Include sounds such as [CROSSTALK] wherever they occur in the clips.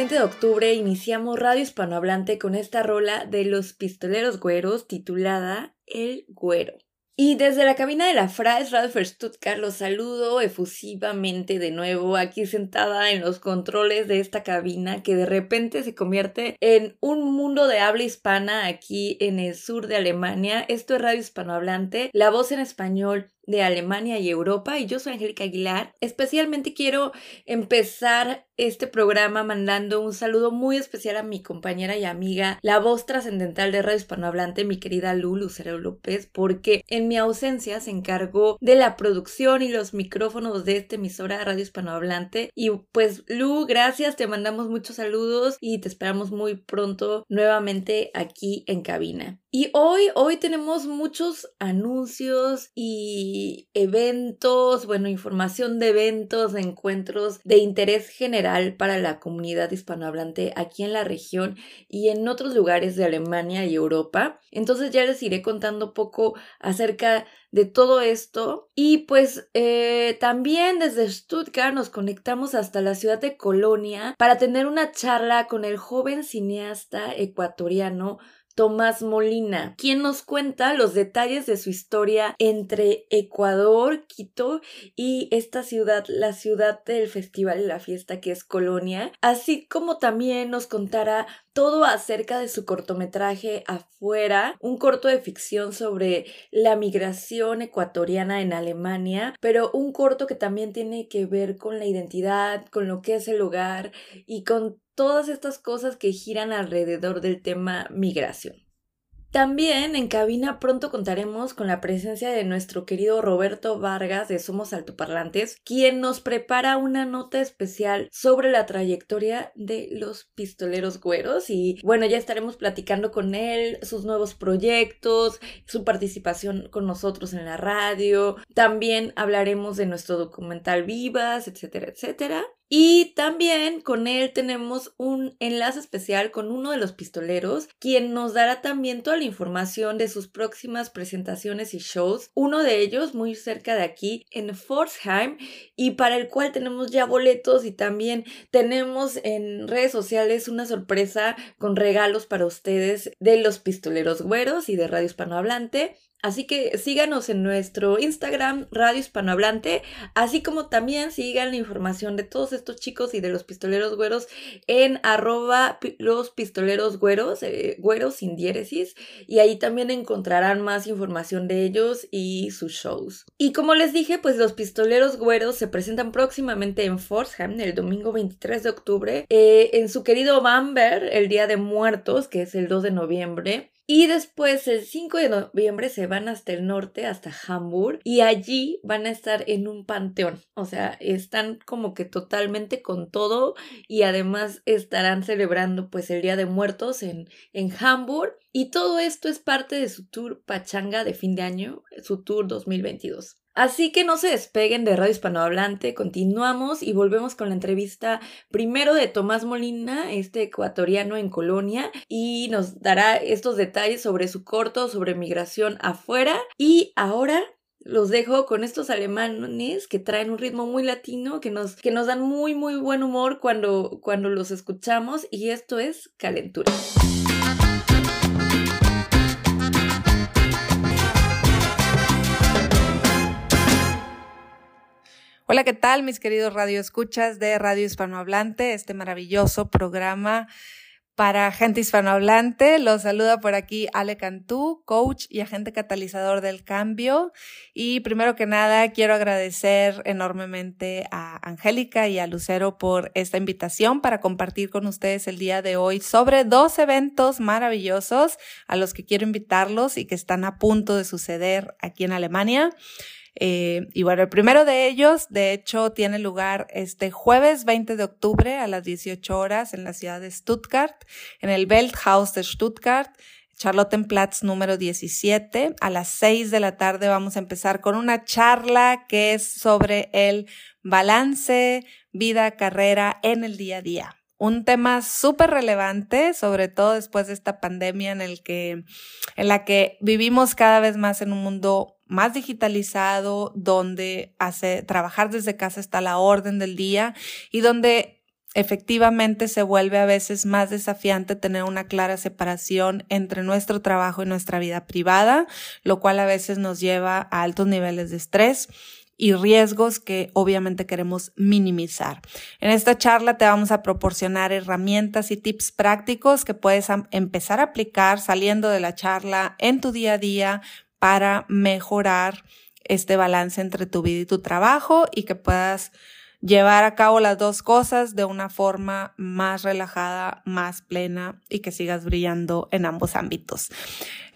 Hoy, jueves 20 de octubre, iniciamos Radio Hispanohablante con esta rola de los pistoleros güeros titulada El Güero. Y desde la cabina de la Fries Radio Stuttgart los saludo efusivamente de nuevo aquí sentada en los controles de esta cabina que de repente se convierte en un mundo de habla hispana aquí en el sur de Alemania. Esto es Radio Hispanohablante, la voz en español de Alemania y Europa y yo soy Angélica Aguilar. Especialmente quiero empezar este programa mandando un saludo muy especial a mi compañera y amiga, la voz trascendental de Radio Hispanohablante, mi querida Lu Lucero López, porque en mi ausencia se encargó de la producción y los micrófonos de esta emisora Radio Hispanohablante. Y pues Lu, gracias, te mandamos muchos saludos y te esperamos muy pronto nuevamente aquí en cabina. Y hoy, hoy tenemos muchos anuncios y eventos, bueno, información de eventos, de encuentros de interés general para la comunidad hispanohablante aquí en la región y en otros lugares de Alemania y Europa. Entonces ya les iré contando poco acerca de todo esto. Y pues eh, también desde Stuttgart nos conectamos hasta la ciudad de Colonia para tener una charla con el joven cineasta ecuatoriano Tomás Molina, quien nos cuenta los detalles de su historia entre Ecuador, Quito y esta ciudad, la ciudad del festival y la fiesta que es Colonia, así como también nos contará todo acerca de su cortometraje Afuera, un corto de ficción sobre la migración ecuatoriana en Alemania, pero un corto que también tiene que ver con la identidad, con lo que es el hogar y con todas estas cosas que giran alrededor del tema migración. También en cabina pronto contaremos con la presencia de nuestro querido Roberto Vargas de Somos Altoparlantes, quien nos prepara una nota especial sobre la trayectoria de los pistoleros güeros y bueno, ya estaremos platicando con él sus nuevos proyectos, su participación con nosotros en la radio, también hablaremos de nuestro documental Vivas, etcétera, etcétera. Y también con él tenemos un enlace especial con uno de los pistoleros, quien nos dará también toda la información de sus próximas presentaciones y shows. Uno de ellos muy cerca de aquí, en Forsheim, y para el cual tenemos ya boletos y también tenemos en redes sociales una sorpresa con regalos para ustedes de los pistoleros güeros y de Radio Hispanohablante. Así que síganos en nuestro Instagram, Radio Hispanohablante, así como también sigan la información de todos estos chicos y de los pistoleros güeros en arroba los pistoleros güeros, eh, güeros sin diéresis, y ahí también encontrarán más información de ellos y sus shows. Y como les dije, pues los pistoleros güeros se presentan próximamente en Forsham el domingo 23 de octubre, eh, en su querido Bamber, el Día de Muertos, que es el 2 de noviembre. Y después, el 5 de noviembre, se van hasta el norte, hasta Hamburg, y allí van a estar en un panteón. O sea, están como que totalmente con todo y además estarán celebrando pues el Día de Muertos en, en Hamburg. Y todo esto es parte de su tour Pachanga de fin de año, su tour 2022. Así que no se despeguen de Radio Hispanohablante, continuamos y volvemos con la entrevista primero de Tomás Molina, este ecuatoriano en Colonia, y nos dará estos detalles sobre su corto, sobre migración afuera. Y ahora los dejo con estos alemanes que traen un ritmo muy latino, que nos, que nos dan muy, muy buen humor cuando, cuando los escuchamos, y esto es Calentura. Hola, ¿qué tal mis queridos radioescuchas de Radio Hispanohablante, este maravilloso programa para gente hispanohablante? Los saluda por aquí Ale Cantú, coach y agente catalizador del cambio. Y primero que nada, quiero agradecer enormemente a Angélica y a Lucero por esta invitación para compartir con ustedes el día de hoy sobre dos eventos maravillosos a los que quiero invitarlos y que están a punto de suceder aquí en Alemania. Eh, y bueno, el primero de ellos, de hecho, tiene lugar este jueves 20 de octubre a las 18 horas en la ciudad de Stuttgart, en el Welthaus de Stuttgart. Charlottenplatz número 17. A las 6 de la tarde vamos a empezar con una charla que es sobre el balance vida, carrera en el día a día un tema súper relevante, sobre todo después de esta pandemia en el que, en la que vivimos cada vez más en un mundo más digitalizado, donde hace, trabajar desde casa está la orden del día y donde efectivamente se vuelve a veces más desafiante tener una clara separación entre nuestro trabajo y nuestra vida privada, lo cual a veces nos lleva a altos niveles de estrés y riesgos que obviamente queremos minimizar. En esta charla te vamos a proporcionar herramientas y tips prácticos que puedes empezar a aplicar saliendo de la charla en tu día a día para mejorar este balance entre tu vida y tu trabajo y que puedas llevar a cabo las dos cosas de una forma más relajada, más plena y que sigas brillando en ambos ámbitos.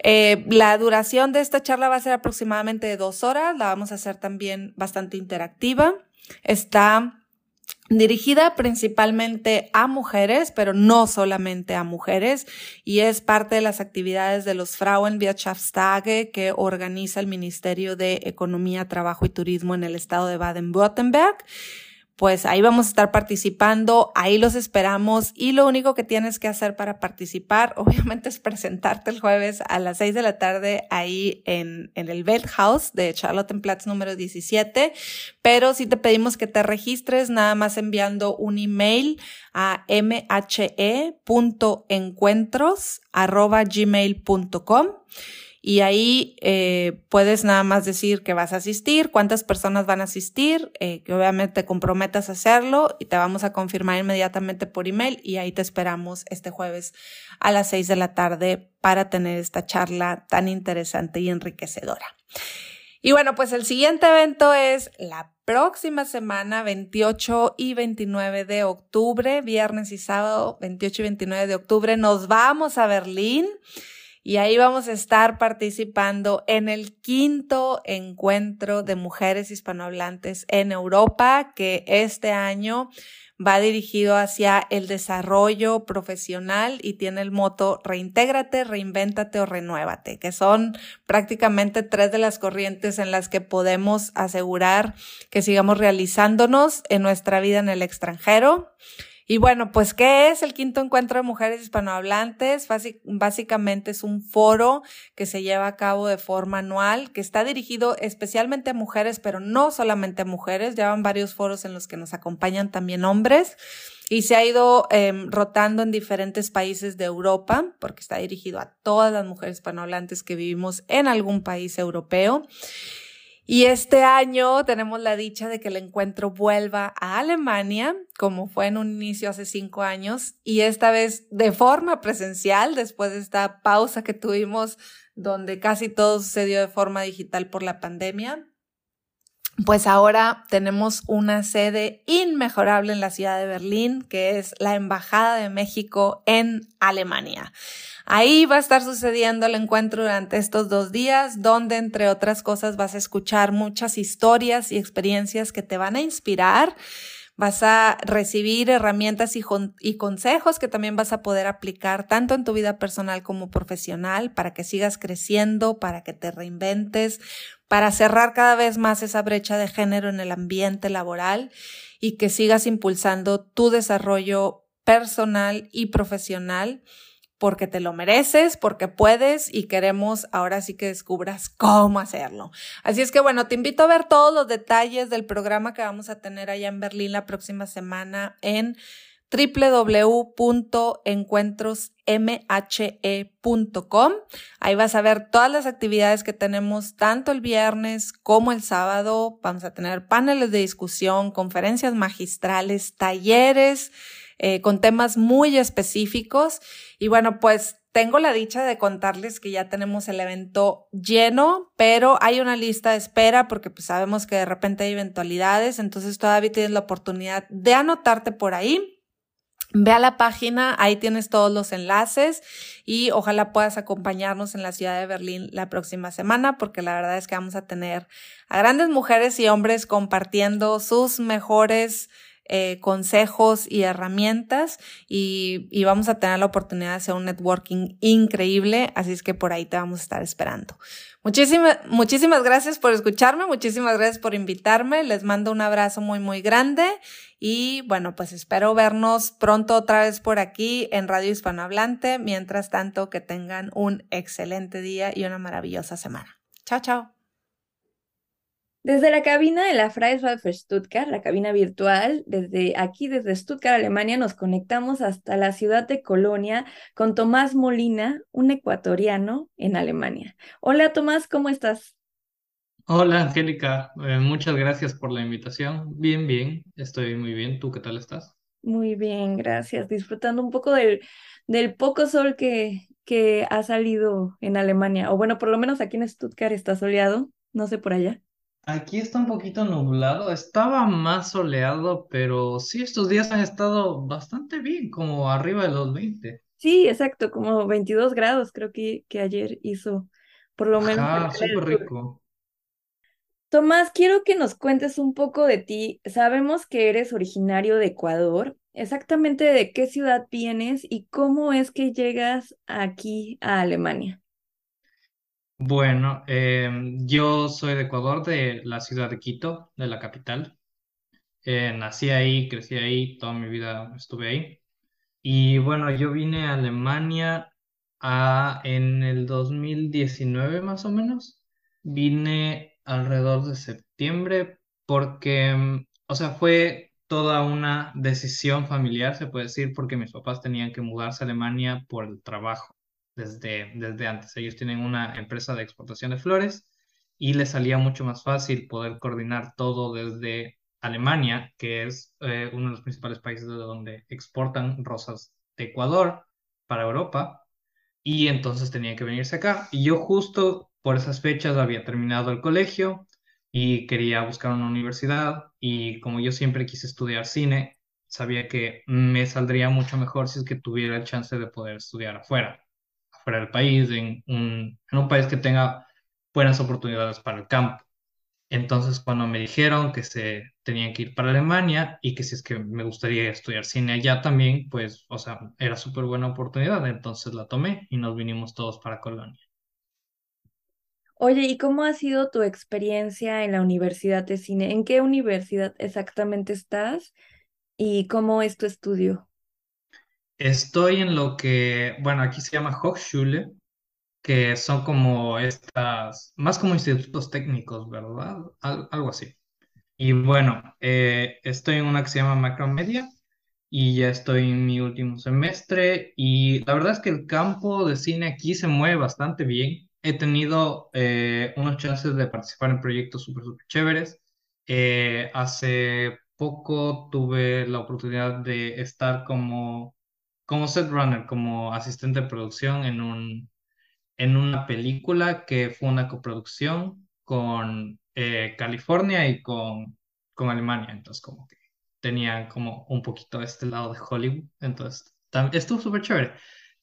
Eh, la duración de esta charla va a ser aproximadamente de dos horas, la vamos a hacer también bastante interactiva. Está dirigida principalmente a mujeres, pero no solamente a mujeres, y es parte de las actividades de los Frauenwirtschaftstage que organiza el Ministerio de Economía, Trabajo y Turismo en el estado de Baden-Württemberg pues ahí vamos a estar participando, ahí los esperamos y lo único que tienes que hacer para participar, [LAUGHS] obviamente, es presentarte el jueves a las seis de la tarde ahí en, en el House de Charlottenplatz número 17, pero sí te pedimos que te registres nada más enviando un email a mhe.encuentros.gmail.com y ahí eh, puedes nada más decir que vas a asistir, cuántas personas van a asistir, eh, que obviamente te comprometas a hacerlo y te vamos a confirmar inmediatamente por email y ahí te esperamos este jueves a las seis de la tarde para tener esta charla tan interesante y enriquecedora. Y bueno, pues el siguiente evento es la próxima semana, 28 y 29 de octubre, viernes y sábado, 28 y 29 de octubre, nos vamos a Berlín y ahí vamos a estar participando en el quinto encuentro de mujeres hispanohablantes en Europa, que este año va dirigido hacia el desarrollo profesional y tiene el moto reintégrate, reinvéntate o renuévate, que son prácticamente tres de las corrientes en las que podemos asegurar que sigamos realizándonos en nuestra vida en el extranjero. Y bueno, pues, ¿qué es el quinto encuentro de mujeres hispanohablantes? básicamente es un foro que se lleva a cabo de forma anual, que está dirigido especialmente a mujeres, pero no solamente a mujeres. Llevan varios foros en los que nos acompañan también hombres y se ha ido em, rotando en diferentes países de Europa, porque está dirigido a todas las mujeres hispanohablantes que vivimos en algún país europeo. Y este año tenemos la dicha de que el encuentro vuelva a Alemania, como fue en un inicio hace cinco años, y esta vez de forma presencial, después de esta pausa que tuvimos donde casi todo sucedió de forma digital por la pandemia. Pues ahora tenemos una sede inmejorable en la ciudad de Berlín, que es la Embajada de México en Alemania. Ahí va a estar sucediendo el encuentro durante estos dos días, donde entre otras cosas vas a escuchar muchas historias y experiencias que te van a inspirar. Vas a recibir herramientas y, y, consejos que también vas a poder aplicar tanto en tu vida personal como profesional para que sigas creciendo, para que te reinventes, para cerrar cada vez más esa brecha de género en el ambiente laboral y que sigas impulsando tu desarrollo personal y profesional porque te lo mereces, porque puedes y queremos ahora sí que descubras cómo hacerlo. Así es que bueno, te invito a ver todos los detalles del programa que vamos a tener allá en Berlín la próxima semana en www.encuentrosmhe.com. Ahí vas a ver todas las actividades que tenemos tanto el viernes como el sábado. Vamos a tener paneles de discusión, conferencias magistrales, talleres eh, con temas muy específicos. Y bueno, pues tengo la dicha de contarles que ya tenemos el evento lleno, pero hay una lista de espera porque pues sabemos que de repente hay eventualidades, entonces todavía tienes la oportunidad de anotarte por ahí. Ve a la página, ahí tienes todos los enlaces y ojalá puedas acompañarnos en la ciudad de Berlín la próxima semana porque la verdad es que vamos a tener a grandes mujeres y hombres compartiendo sus mejores eh, consejos y herramientas y, y, vamos a tener la oportunidad de hacer un networking increíble, así es que por ahí te vamos a estar esperando. Muchísimas, muchísimas gracias por escucharme, muchísimas gracias por invitarme, les mando un abrazo muy, muy grande y bueno, pues espero vernos pronto otra vez por aquí en Radio Hispanohablante. Mientras tanto, que tengan un excelente día y una maravillosa semana. Chao, chao. Desde la cabina de la für Stuttgart, la cabina virtual, desde aquí, desde Stuttgart, Alemania, nos conectamos hasta la ciudad de Colonia con Tomás Molina, un ecuatoriano en Alemania. Hola Tomás, ¿cómo estás? Hola Angélica, eh, muchas gracias por la invitación. Bien, bien, estoy muy bien. ¿Tú qué tal estás? Muy bien, gracias. Disfrutando un poco del, del poco sol que, que ha salido en Alemania. O bueno, por lo menos aquí en Stuttgart está soleado, no sé por allá. Aquí está un poquito nublado, estaba más soleado, pero sí, estos días han estado bastante bien, como arriba de los 20. Sí, exacto, como 22 grados creo que, que ayer hizo, por lo menos el súper rico. Tomás, quiero que nos cuentes un poco de ti. Sabemos que eres originario de Ecuador. Exactamente de qué ciudad vienes y cómo es que llegas aquí a Alemania. Bueno, em, yo soy de Ecuador, de la ciudad de Quito, de la capital. Eh, nací ahí, crecí ahí, toda mi vida estuve ahí. Y bueno, yo vine a Alemania a, en el 2019 más o menos. Vine alrededor de septiembre porque, mm, o sea, fue toda una decisión familiar, se puede decir, porque mis papás tenían que mudarse a Alemania por el trabajo desde, desde antes. Ellos tienen una empresa de exportación de flores y les salía mucho más fácil poder coordinar todo desde Alemania, que es eh, uno de los principales países de donde exportan rosas de Ecuador para Europa, y entonces tenía que venirse acá. Y yo justo por esas fechas había terminado el colegio y quería buscar una universidad, y como yo siempre quise estudiar cine, sabía que me saldría mucho mejor si es que tuviera el chance de poder estudiar afuera, afuera del país, en un, en un país que tenga buenas oportunidades para el campo. Entonces, cuando me dijeron que se tenían que ir para Alemania y que si es que me gustaría estudiar cine allá también, pues, o sea, era súper buena oportunidad, entonces la tomé y nos vinimos todos para Colonia. Oye, ¿y cómo ha sido tu experiencia en la Universidad de Cine? ¿En qué universidad exactamente estás y cómo es tu estudio? Estoy en lo que, bueno, aquí se llama Hochschule, que son como estas, más como institutos técnicos, ¿verdad? Al- algo así. Y bueno, eh, estoy en una que se llama Macromedia y ya estoy en mi último semestre y la verdad es que el campo de cine aquí se mueve bastante bien. He tenido eh, unos chances de participar en proyectos súper, súper chéveres. Eh, hace poco tuve la oportunidad de estar como, como set runner, como asistente de producción en un en una película que fue una coproducción con eh, California y con, con Alemania, entonces como que tenía como un poquito este lado de Hollywood, entonces estuvo súper chévere,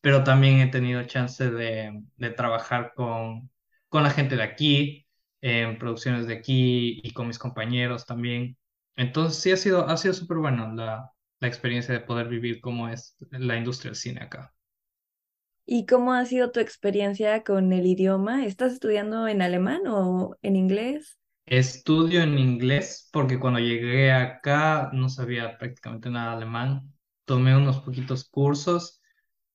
pero también he tenido chance de, de trabajar con, con la gente de aquí, en producciones de aquí y con mis compañeros también, entonces sí ha sido, ha sido súper bueno la experiencia de poder vivir cómo es la industria del cine acá. ¿Y cómo ha sido tu experiencia con el idioma? ¿Estás estudiando en alemán o en inglés? Estudio en inglés porque cuando llegué acá no sabía prácticamente nada de alemán. Tomé unos poquitos cursos,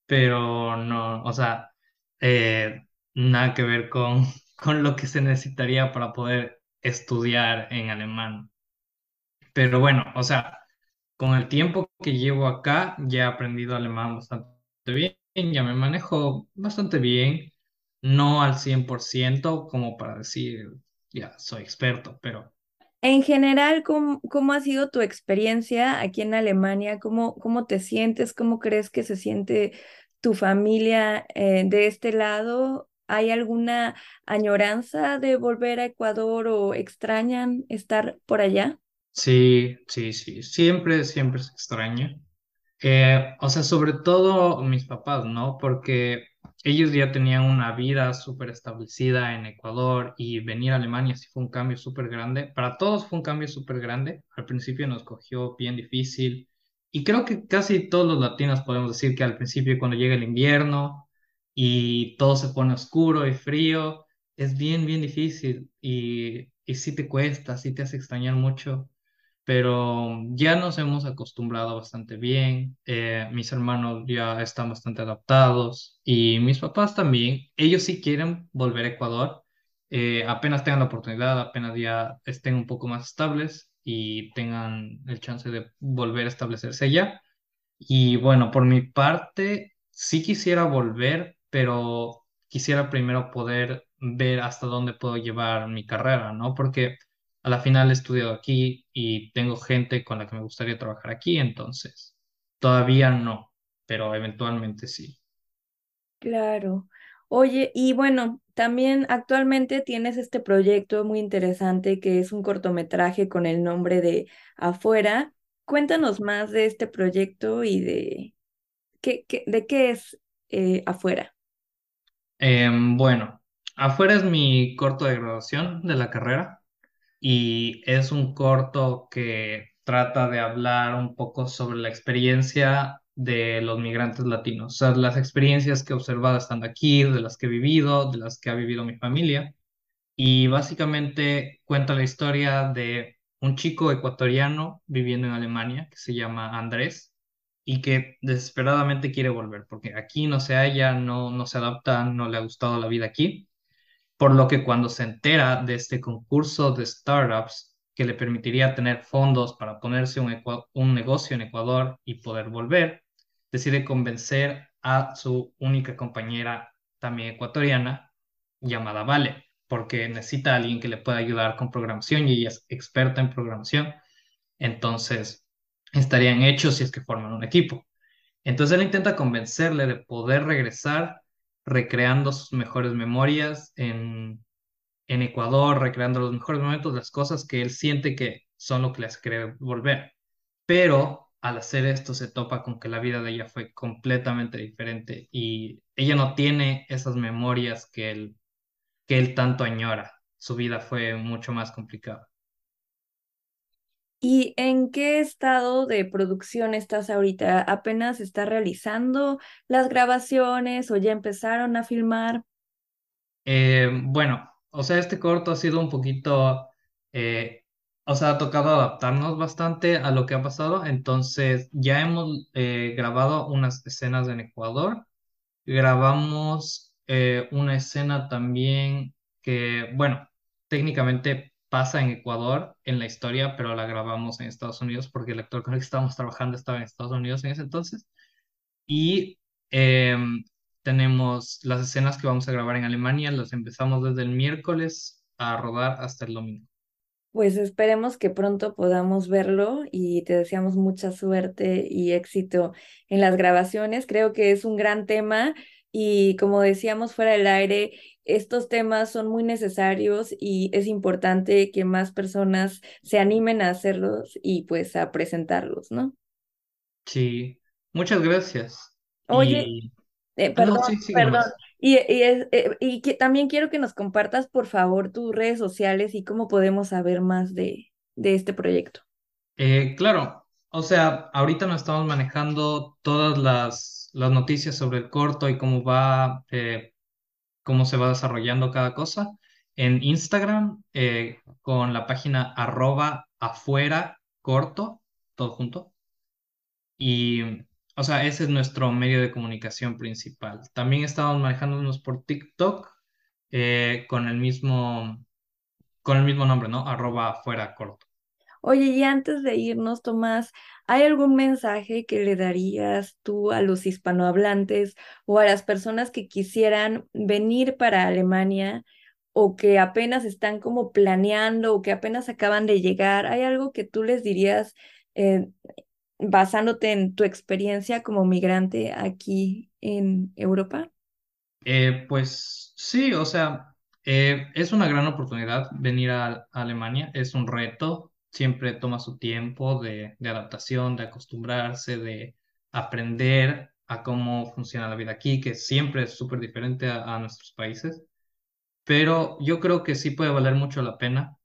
pero no, o sea, eh, nada que ver con, [LAUGHS] con lo que se necesitaría para poder estudiar en alemán. Pero bueno, o sea, con el tiempo que llevo acá ya he aprendido alemán bastante bien, ya me manejo bastante bien, no al 100% como para decir, ya soy experto, pero En general, ¿cómo, cómo ha sido tu experiencia aquí en Alemania? ¿Cómo, cómo te sientes? ¿Cómo crees que se siente tu familia eh, de este lado? ¿Hay alguna añoranza de volver a Ecuador o extrañan estar por allá? Sí, sí, sí, siempre, siempre se extraña. Eh, o sea, sobre todo mis papás, ¿no? Porque ellos ya tenían una vida súper establecida en Ecuador y venir a Alemania sí fue un cambio súper grande. Para todos fue un cambio súper grande. Al principio nos cogió bien difícil y creo que casi todos los latinos podemos decir que al principio cuando llega el invierno y todo se pone oscuro y frío, es bien, bien difícil y, y sí te cuesta, sí te hace extrañar mucho pero ya nos hemos acostumbrado bastante bien. eh, mis hermanos ya están bastante adaptados y mis papás también. Ellos sí quieren volver a Ecuador, eh, apenas tengan la oportunidad, apenas ya estén un poco más estables y tengan el chance de volver a establecerse allá. Y bueno, por mi parte, sí quisiera volver, pero quisiera primero poder ver hasta dónde puedo llevar mi carrera, ¿no? Porque a la final he estudiado aquí y tengo gente con la que me gustaría trabajar aquí, entonces todavía no, pero eventualmente sí. Claro. Oye, y bueno, también actualmente tienes este proyecto muy interesante que es un cortometraje con el nombre de Afuera. Cuéntanos más de este proyecto y de qué, qué- de qué es eh, Afuera. Em, bueno, afuera es mi corto de graduación de la carrera y es un corto que trata de hablar un poco sobre la experiencia de los migrantes latinos, o sea, las experiencias que he observado estando aquí, de las que he vivido, de las que ha vivido mi familia. Y básicamente cuenta la historia de un chico ecuatoriano viviendo en Alemania que se llama Andrés y que desesperadamente quiere volver porque aquí no se halla, no, no se adapta, no le ha gustado la vida aquí por lo que cuando se entera de este concurso de startups que le permitiría tener fondos para ponerse un, negocio en Ecuador y poder volver, decide convencer a su única compañera, también ecuatoriana, llamada Vale, porque necesita a alguien que le pueda ayudar con programación y ella es experta en programación, entonces estarían hechos si es que forman un equipo. Entonces él intenta convencerle de poder regresar recreando sus mejores memorias en, Ecuador, recreando los mejores momentos, las cosas que él siente que son lo que le hace querer volver. Pero al hacer esto se topa con que la vida de ella fue completamente diferente y ella no tiene esas memorias que él, que él tanto añora. Su vida fue mucho más complicada. ¿Y en qué estado de producción estás ahorita? ¿Apenas estás realizando las grabaciones o ya empezaron a filmar? Eh, bueno, o sea, este corto ha sido un poquito, eh, o sea, ha tocado adaptarnos bastante a lo que ha pasado. Entonces, ya hemos eh, grabado unas escenas en Ecuador. Grabamos una escena también que, bueno, técnicamente pasa en Ecuador en la historia, pero la grabamos en Estados Unidos porque el actor con el que estábamos trabajando estaba en Estados Unidos en ese entonces. Y em, tenemos las escenas que vamos a grabar en Alemania, las empezamos desde el miércoles a rodar hasta el domingo. Pues esperemos que pronto podamos verlo y te deseamos mucha suerte y éxito en las grabaciones. Creo que es un gran tema y como decíamos fuera del aire, estos temas son muy necesarios y es importante que más personas se animen a hacerlos y pues a presentarlos, ¿no? Sí, muchas gracias. Oye, Y, eh, ah, no, perdón, sí, sigue perdón. Y, y, es- eh, y que también quiero que nos compartas, por favor, tus redes sociales y cómo podemos saber más de, de este proyecto. Eh, claro, o sea, ahorita nos estamos manejando todas las, las noticias sobre el corto y cómo va, eh, cómo se va desarrollando cada cosa en Instagram eh, con la página arroba afuera corto, todo junto. Y, o sea, ese es nuestro medio de comunicación principal. También estamos manejándonos por TikTok eh, con el mismo, con el mismo nombre, ¿no? Arroba afuera corto. Oye, y antes de irnos, Tomás, ¿hay algún mensaje que le darías tú a los hispanohablantes o a las personas que quisieran venir para Alemania o que apenas están como planeando o que apenas acaban de llegar? ¿Hay algo que tú les dirías eh, basándote en tu experiencia como migrante aquí en Europa? Eh, pues sí, o sea, eh, es una gran oportunidad venir a, a Alemania, es un reto, siempre toma su tiempo de, adaptación, de acostumbrarse, de aprender a cómo funciona la vida aquí, que siempre es súper diferente a, nuestros países, pero yo creo que sí puede valer mucho la pena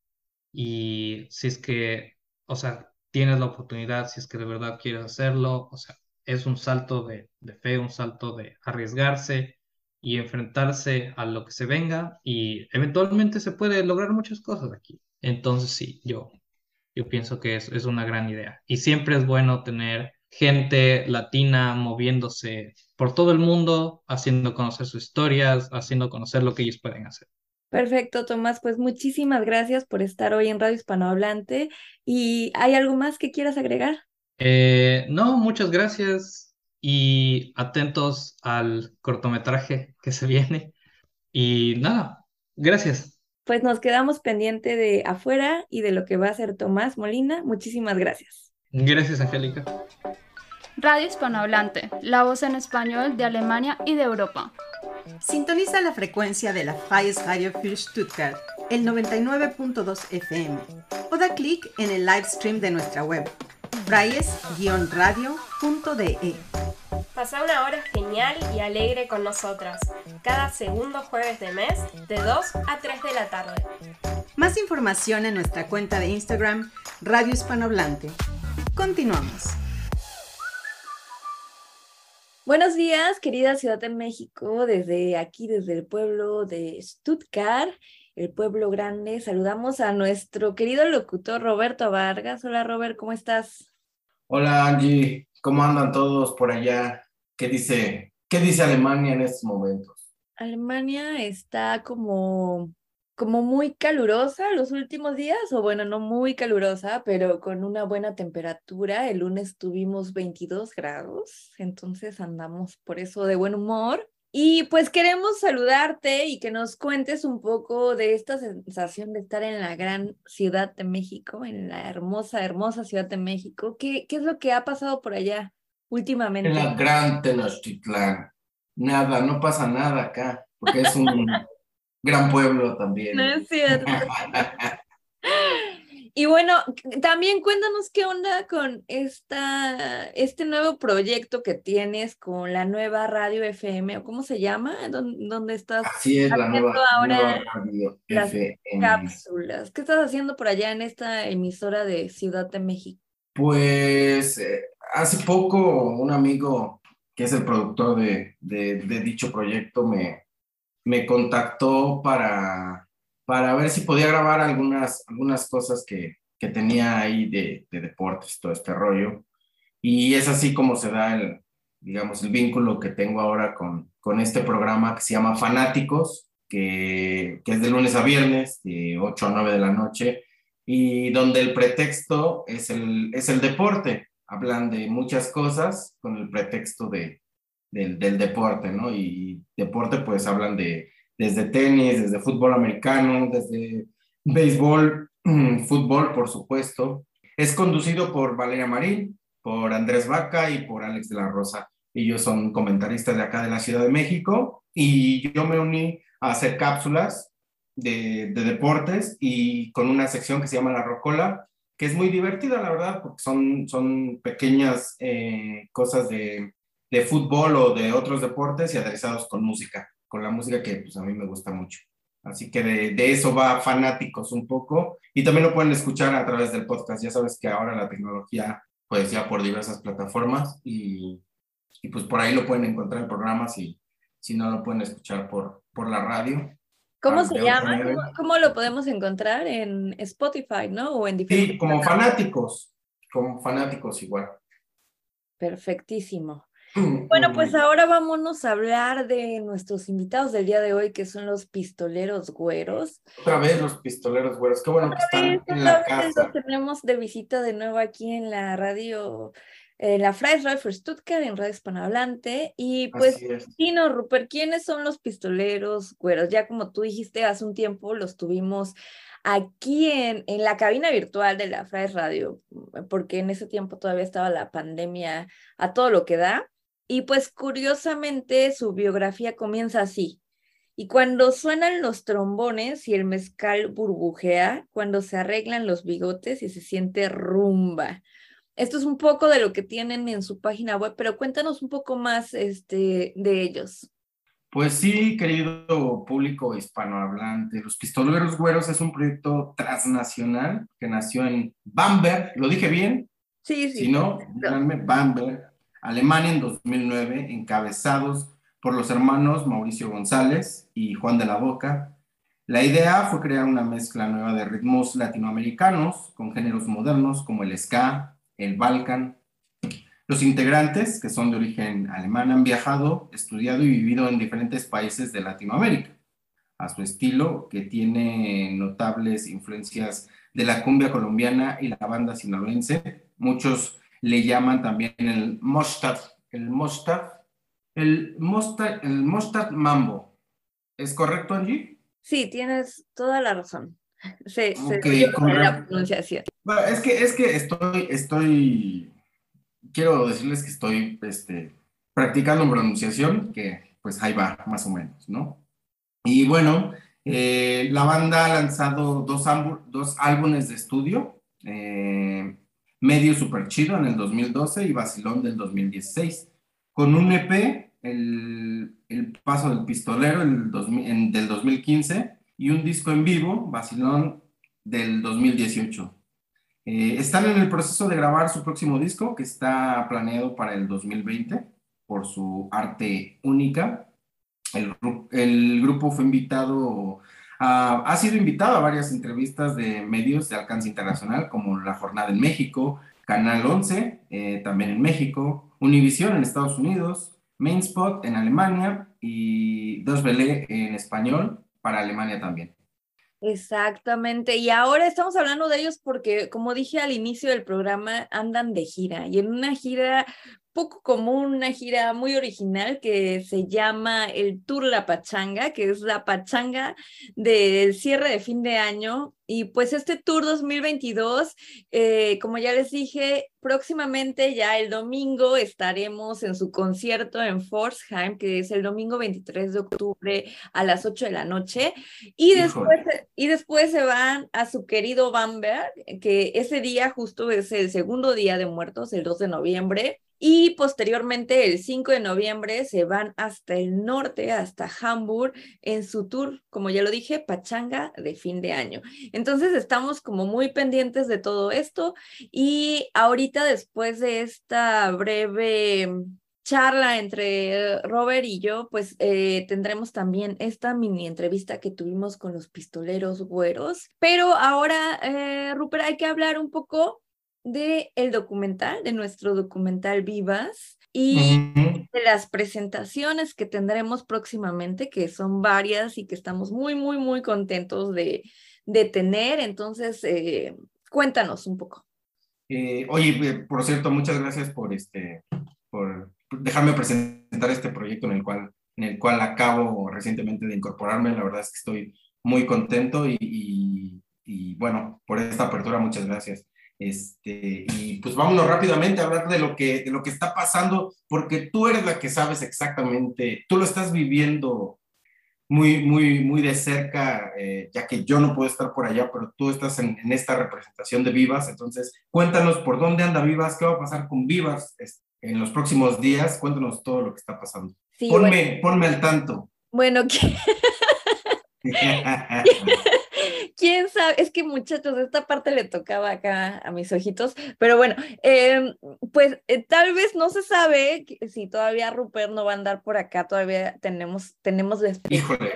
y si es que, o sea, tienes la oportunidad, si es que de verdad quieres hacerlo, o sea, es un salto de fe, un salto de arriesgarse y enfrentarse a lo que se venga y eventualmente se puede lograr muchas cosas aquí. Entonces sí, yo, yo pienso que es, es una gran idea. Y siempre es bueno tener gente latina moviéndose por todo el mundo, haciendo conocer sus historias, haciendo conocer lo que ellos pueden hacer. Perfecto, Tomás. Pues muchísimas gracias por estar hoy en Radio Hispanohablante. ¿Y hay algo más que quieras agregar? Eh, no, muchas gracias y atentos al cortometraje que se viene. Y nada, gracias. Pues nos quedamos pendiente de afuera y de lo que va a hacer Tomás Molina. Muchísimas gracias. Gracias, Angélica. Radio Hispanohablante, la voz en español de Alemania y de Europa. Sintoniza la frecuencia de la Freies Radio für Stuttgart, el 99.2 FM, o da clic en el live stream de nuestra web, freies-radio.de. Pasa una hora genial y alegre con nosotras, cada segundo jueves de mes, de 2 a 3 de la tarde. Más información en nuestra cuenta de Instagram, Radio Hispanohablante. Continuamos. Buenos días, querida Ciudad de México, desde aquí, desde el pueblo de Stuttgart, el pueblo grande. Saludamos a nuestro querido locutor Roberto Vargas. Hola Robert, ¿cómo estás? Hola Angie, ¿cómo andan todos por allá? ¿Qué dice, qué dice Alemania en estos momentos? Alemania está como como muy calurosa los últimos días, o bueno, no muy calurosa, pero con una buena temperatura. El lunes tuvimos 22 grados, entonces andamos por eso de buen humor. Y pues queremos saludarte y que nos cuentes un poco de esta sensación de estar en la gran Ciudad de México, en la hermosa, hermosa Ciudad de México. ¿Qué, qué es lo que ha pasado por allá últimamente? En la gran Tenochtitlán. Nada, no pasa nada acá, porque es un [LAUGHS] gran pueblo también. No es cierto. [LAUGHS] y bueno, también cuéntanos qué onda con esta, este nuevo proyecto que tienes con la nueva radio FM, o cómo se llama, ¿Dónde, estás? Así es, la nueva, ahora radio las cápsulas. ¿Qué estás haciendo por allá en esta emisora de Ciudad de México? Pues eh, hace poco un amigo que es el productor de, de dicho proyecto me, me contactó para, para ver si podía grabar algunas, algunas cosas que, que tenía ahí de, de, deportes, todo este rollo. Y es así como se da el, digamos, el vínculo que tengo ahora con, con este programa que se llama Fanáticos, que, que, es de lunes a viernes, de 8 a 9 de la noche, y donde el pretexto es el, es el deporte. Hablan de muchas cosas con el pretexto de, del, del, deporte, ¿no? Y deporte pues hablan de desde tenis, desde fútbol americano, desde béisbol, [CLEARS THROAT] fútbol, por supuesto. Es conducido por Valeria Marín, por Andrés Vaca y por Alex de la Rosa. Ellos son comentaristas de acá de la Ciudad de México y yo me uní a hacer cápsulas de, de deportes y con una sección que se llama La Rocola, que es muy divertida, la verdad, porque son, son pequeñas eh, cosas de, de fútbol o de otros deportes y aderezados con música, con la música que pues, a mí me gusta mucho. Así que de, de, eso va fanáticos un poco y también lo pueden escuchar a través del podcast. Ya sabes que ahora la tecnología, pues ya por diversas plataformas y, y pues por ahí lo pueden encontrar en programas y si no lo pueden escuchar por, por la radio. ¿Cómo se llama? ¿Cómo, ¿Cómo, lo podemos encontrar? En Spotify, ¿no? O en diferentes. Sí, como fanáticos, como fanáticos igual. Perfectísimo. Bueno, pues ahora vámonos a hablar de nuestros invitados del día de hoy, que son los pistoleros güeros. Otra vez los pistoleros güeros, qué bueno que están en la casa. Los tenemos de visita de nuevo aquí en la radio, en la Freies Radio Stuttgart, en Radio Hispanohablante. Y pues, Tino, Rupert, ¿quiénes son los pistoleros güeros? Ya como tú dijiste hace un tiempo, los tuvimos aquí en, en la cabina virtual de la Freies Radio, porque en ese tiempo todavía estaba la pandemia a todo lo que da. Y pues curiosamente su biografía comienza así. Y cuando suenan los trombones y el mezcal burbujea, cuando se arreglan los bigotes y se siente rumba. Esto es un poco de lo que tienen en su página web, pero cuéntanos un poco más este, de ellos. Pues sí, querido público hispanohablante, Los Pistoleros Güeros es un proyecto transnacional que nació en Bamberg, ¿lo dije bien? Sí, sí. Si no, díganme Bamberg, Alemania en 2009, encabezados por los hermanos Mauricio González y Juan de la Boca. La idea fue crear una mezcla nueva de ritmos latinoamericanos con géneros modernos como el ska, el balkan. Los integrantes, que son de origen alemán, han viajado, estudiado y vivido en diferentes países de Latinoamérica. a su estilo, que tiene notables influencias de la cumbia colombiana y la banda sinaloense. Muchos le llaman también el mostad, el mostad, el mostad, el mostad mambo. ¿Es correcto, Angie? Sí, tienes toda la razón. Se, Okay, se con la pronunciación. Bueno, es que, es que estoy, estoy, quiero decirles que estoy este, practicando pronunciación, que pues ahí va, más o menos, ¿no? Y bueno, eh, la banda ha lanzado dos, dos álbumes de estudio, eh, Medio Super Chido en el 2012 y Vacilón del 2016, con un EP, el, el Paso del Pistolero el 2000 en- del 2015 y un disco en vivo, Vacilón del 2018. Eh, están en el proceso de grabar su próximo disco, que está planeado para el 2020 por su arte única. El, el grupo fue invitado, ha sido invitado a varias entrevistas de medios de alcance internacional, como La Jornada en México, Canal 11, eh, también en México, Univision en Estados Unidos, Mainspot en Alemania y Dos Belé en español para Alemania también. Exactamente. Y ahora estamos hablando de ellos porque, como dije al inicio del programa, andan de gira y en una gira poco común, una gira muy original que se llama el Tour La Pachanga, que es la pachanga del cierre de fin de año. Y pues este Tour 2022, eh, como ya les dije, próximamente ya el domingo estaremos en su concierto en Forsheim, que es el domingo 23 de octubre a las 8 de la noche. Y después, y después se van a su querido Bamberg, que ese día justo es el segundo día de muertos, el 2 de noviembre. Y posteriormente, el 5 de noviembre, se van hasta el norte, hasta Hamburg, en su tour, como ya lo dije, pachanga de fin de año. Entonces estamos como muy pendientes de todo esto y ahorita después de esta breve charla entre Robert y yo, pues eh, tendremos también esta mini entrevista que tuvimos con los pistoleros güeros. Pero ahora, eh, Rupert, hay que hablar un poco de el documental, de nuestro documental Vivas y de las presentaciones que tendremos próximamente, que son varias y que estamos muy, muy, muy contentos de, de tener. Entonces, eh, cuéntanos un poco. Eh, oye, eh, por cierto, muchas gracias por este, por dejarme presentar este proyecto en el cual, en el cual acabo recientemente de incorporarme. La verdad es que estoy muy contento y, y, y bueno, por esta apertura, muchas gracias. Este, y pues vámonos rápidamente a hablar de lo, que, de lo que está pasando, porque tú eres la que sabes exactamente, tú lo estás viviendo muy, muy, muy de cerca, eh, ya que yo no puedo estar por allá, pero tú estás en, en, esta representación de Vivas, entonces cuéntanos por dónde anda Vivas, qué va a pasar con Vivas en los próximos días, cuéntanos todo lo que está pasando. Sí, ponme, bueno. ponme al tanto. Bueno, ¿qué? [LAUGHS] [LAUGHS] quién sabe, es que muchachos, esta parte le tocaba acá a mis ojitos, pero bueno, eh, pues eh, tal vez no se sabe si todavía Rupert no va a andar por acá, todavía tenemos, tenemos la esperanza. Híjole,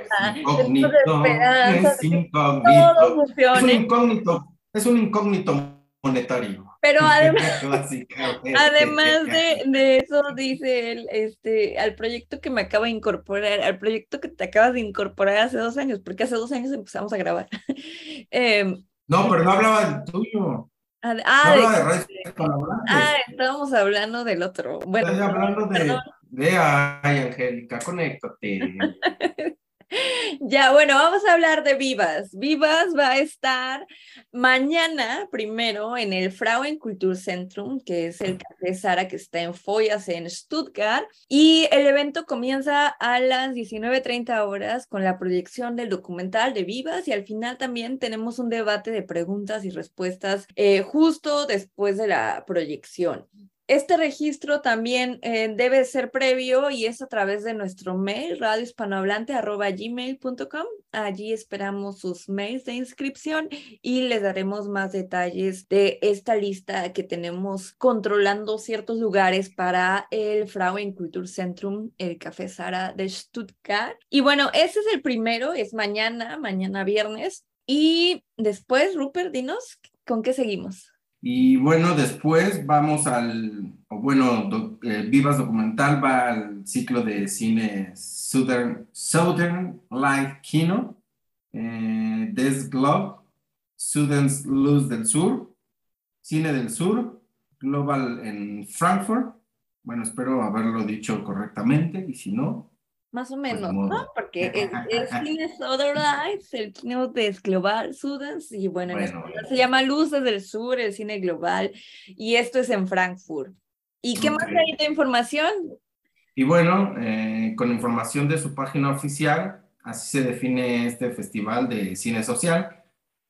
es incógnito. Es un incógnito, es un incógnito monetario. Pero [LAUGHS] además, además de, de, eso, dice él, este, al proyecto que me acaba de incorporar, al proyecto que te acabas de incorporar hace dos años, porque hace dos años empezamos a grabar. [LAUGHS] eh, no, pero no hablaba del tuyo. Ah, no ah, de, radio ah, estábamos hablando del otro. Bueno, Estoy hablando de, de, ay, Angélica, conéctate. [LAUGHS] Ya, bueno, vamos a hablar de Vivas. Vivas va a estar mañana, primero, en el Frauen Kulturzentrum, que es el Café Sara que está en Follas, en Stuttgart. Y el evento comienza a las 19.30 horas con la proyección del documental de Vivas y al final también tenemos un debate de preguntas y respuestas eh, justo después de la proyección. Este registro también eh, debe ser previo y es a través de nuestro mail radiohispanohablante.gmail.com. Allí esperamos sus mails de inscripción y les daremos más detalles de esta lista que tenemos controlando ciertos lugares para el Frauen Kulturzentrum, el Café Sara de Stuttgart. Y bueno, ese es el primero, es mañana, mañana viernes. Y después, Rupert, dinos, ¿con qué seguimos? Y bueno, después vamos al, bueno, eh, Vivas Documental va al ciclo de cine Southern, Southern Light Kino, eh, Des Globe, Students Luz del Sur, Cine del Sur, Global en Frankfurt. Bueno, espero haberlo dicho correctamente y si no, más o menos, ¿no? Porque el, [LAUGHS] el cine Lights, el cine de Global Students, y bueno, en español se llama Luces del Sur, el cine global, y esto es en Frankfurt. ¿Y qué más hay de información? Y bueno, eh, con información de su página oficial, así se define este festival de cine social.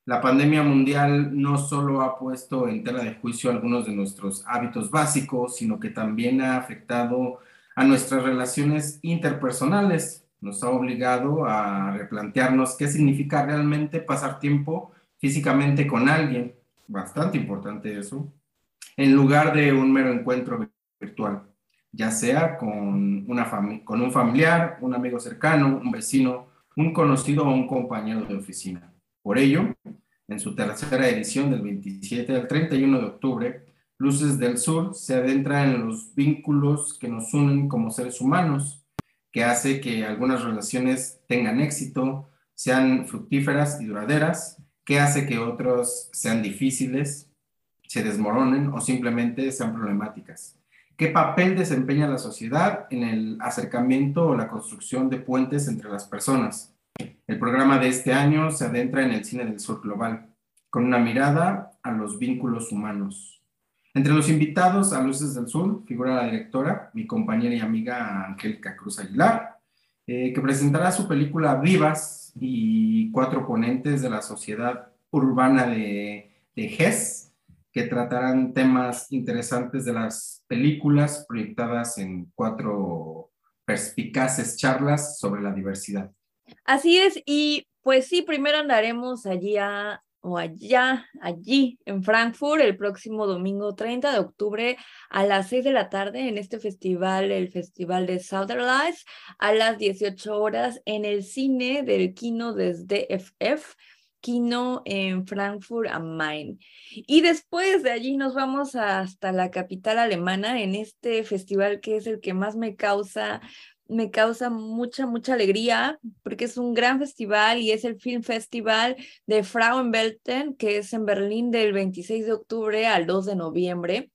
La pandemia mundial no solo ha puesto en tela de juicio algunos de nuestros hábitos básicos, sino que también ha afectado a nuestras relaciones interpersonales. Nos ha obligado a replantearnos qué significa realmente pasar tiempo físicamente con alguien, bastante importante eso, en lugar de un mero encuentro virtual, ya sea con, una con un familiar, un amigo cercano, un vecino, un conocido o un compañero de oficina. Por ello, en su tercera edición del 27 al 31 de octubre, Luces del Sur se adentra en los vínculos que nos unen como seres humanos, que hace que algunas relaciones tengan éxito, sean fructíferas y duraderas, que hace que otros sean difíciles, se desmoronen o simplemente sean problemáticas. ¿Qué papel desempeña la sociedad en el acercamiento o la construcción de puentes entre las personas? El programa de este año se adentra en el cine del sur global, con una mirada a los vínculos humanos. Entre los invitados a Luces del Sur figura la directora, mi compañera y amiga Angélica Cruz Aguilar, eh, que presentará su película Vivas y cuatro ponentes de la sociedad urbana de, de GES, que tratarán temas interesantes de las películas proyectadas en cuatro perspicaces charlas sobre la diversidad. Así es, y pues sí, primero andaremos allí a, o allá, allí en Frankfurt, el próximo domingo 30 de octubre a las 6 de la tarde en este festival, el Festival de Southern Lights, a las 18 horas en el cine del Kino desde FF. Kino en Frankfurt am Main. Y después de allí nos vamos hasta la capital alemana en este festival que es el que más me causa me causa mucha, mucha alegría porque es un gran festival y es el Film Festival de Frauenbelten, que es en Berlín del 26 de octubre al 2 de noviembre.